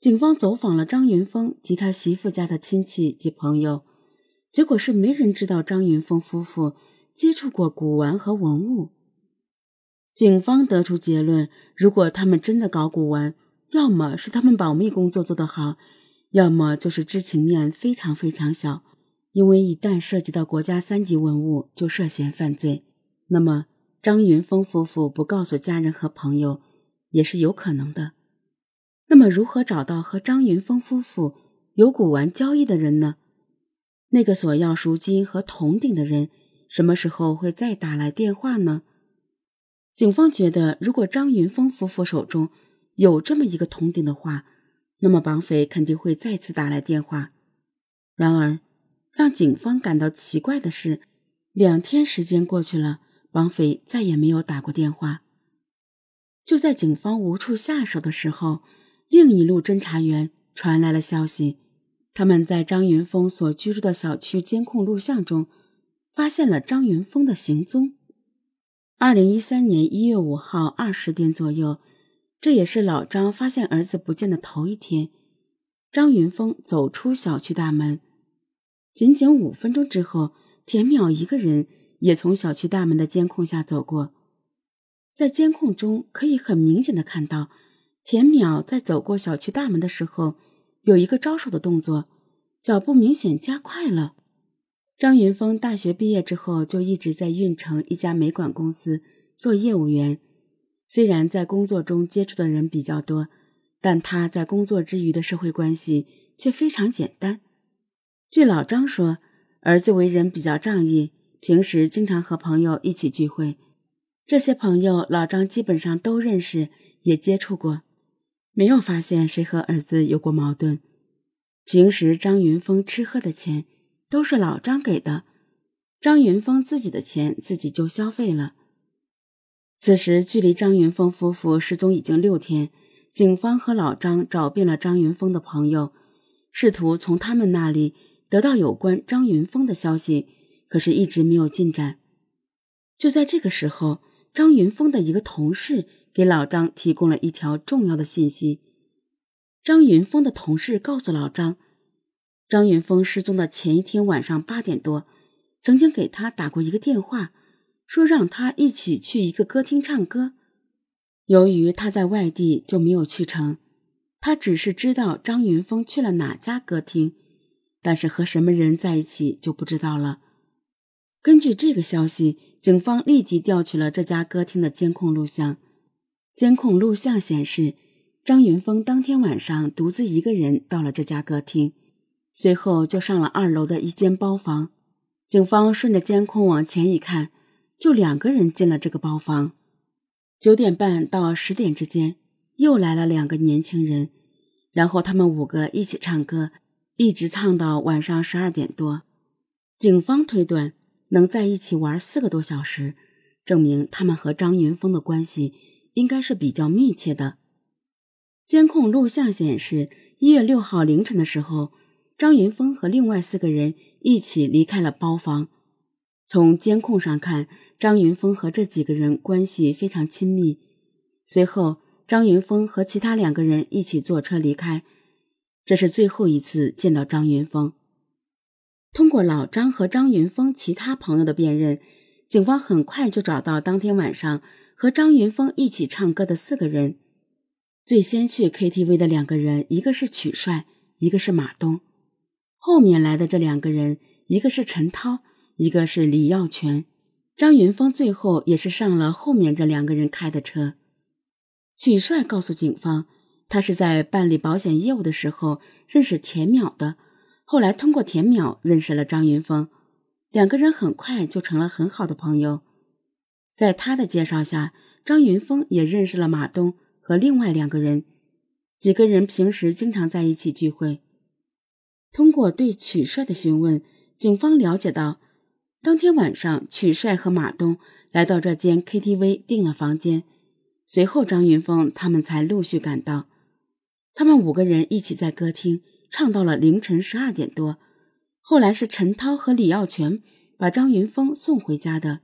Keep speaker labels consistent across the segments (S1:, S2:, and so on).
S1: 警方走访了张云峰及他媳妇家的亲戚及朋友，结果是没人知道张云峰夫妇接触过古玩和文物。警方得出结论：如果他们真的搞古玩，要么是他们保密工作做得好，要么就是知情面非常非常小。因为一旦涉及到国家三级文物，就涉嫌犯罪。那么，张云峰夫妇不告诉家人和朋友，也是有可能的。那么，如何找到和张云峰夫妇有古玩交易的人呢？那个索要赎金和铜鼎的人，什么时候会再打来电话呢？警方觉得，如果张云峰夫妇手中有这么一个铜鼎的话，那么绑匪肯定会再次打来电话。然而，让警方感到奇怪的是，两天时间过去了，绑匪再也没有打过电话。就在警方无处下手的时候，另一路侦查员传来了消息，他们在张云峰所居住的小区监控录像中，发现了张云峰的行踪。二零一三年一月五号二十点左右，这也是老张发现儿子不见的头一天，张云峰走出小区大门。仅仅五分钟之后，田淼一个人也从小区大门的监控下走过。在监控中，可以很明显的看到，田淼在走过小区大门的时候，有一个招手的动作，脚步明显加快了。张云峰大学毕业之后就一直在运城一家煤管公司做业务员，虽然在工作中接触的人比较多，但他在工作之余的社会关系却非常简单。据老张说，儿子为人比较仗义，平时经常和朋友一起聚会。这些朋友老张基本上都认识，也接触过，没有发现谁和儿子有过矛盾。平时张云峰吃喝的钱都是老张给的，张云峰自己的钱自己就消费了。此时距离张云峰夫妇失踪已经六天，警方和老张找遍了张云峰的朋友，试图从他们那里。得到有关张云峰的消息，可是一直没有进展。就在这个时候，张云峰的一个同事给老张提供了一条重要的信息。张云峰的同事告诉老张，张云峰失踪的前一天晚上八点多，曾经给他打过一个电话，说让他一起去一个歌厅唱歌。由于他在外地，就没有去成。他只是知道张云峰去了哪家歌厅。但是和什么人在一起就不知道了。根据这个消息，警方立即调取了这家歌厅的监控录像。监控录像显示，张云峰当天晚上独自一个人到了这家歌厅，随后就上了二楼的一间包房。警方顺着监控往前一看，就两个人进了这个包房。九点半到十点之间，又来了两个年轻人，然后他们五个一起唱歌。一直唱到晚上十二点多，警方推断能在一起玩四个多小时，证明他们和张云峰的关系应该是比较密切的。监控录像显示，一月六号凌晨的时候，张云峰和另外四个人一起离开了包房。从监控上看，张云峰和这几个人关系非常亲密。随后，张云峰和其他两个人一起坐车离开。这是最后一次见到张云峰。通过老张和张云峰其他朋友的辨认，警方很快就找到当天晚上和张云峰一起唱歌的四个人。最先去 KTV 的两个人，一个是曲帅，一个是马东。后面来的这两个人，一个是陈涛，一个是李耀全。张云峰最后也是上了后面这两个人开的车。曲帅告诉警方。他是在办理保险业务的时候认识田淼的，后来通过田淼认识了张云峰，两个人很快就成了很好的朋友。在他的介绍下，张云峰也认识了马东和另外两个人，几个人平时经常在一起聚会。通过对曲帅的询问，警方了解到，当天晚上曲帅和马东来到这间 KTV 订了房间，随后张云峰他们才陆续赶到。他们五个人一起在歌厅唱到了凌晨十二点多。后来是陈涛和李耀全把张云峰送回家的。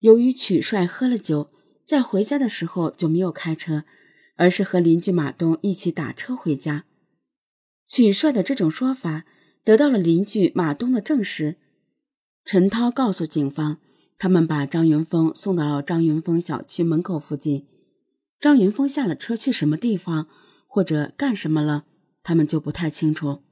S1: 由于曲帅喝了酒，在回家的时候就没有开车，而是和邻居马东一起打车回家。曲帅的这种说法得到了邻居马东的证实。陈涛告诉警方，他们把张云峰送到张云峰小区门口附近。张云峰下了车去什么地方或者干什么了，他们就不太清楚。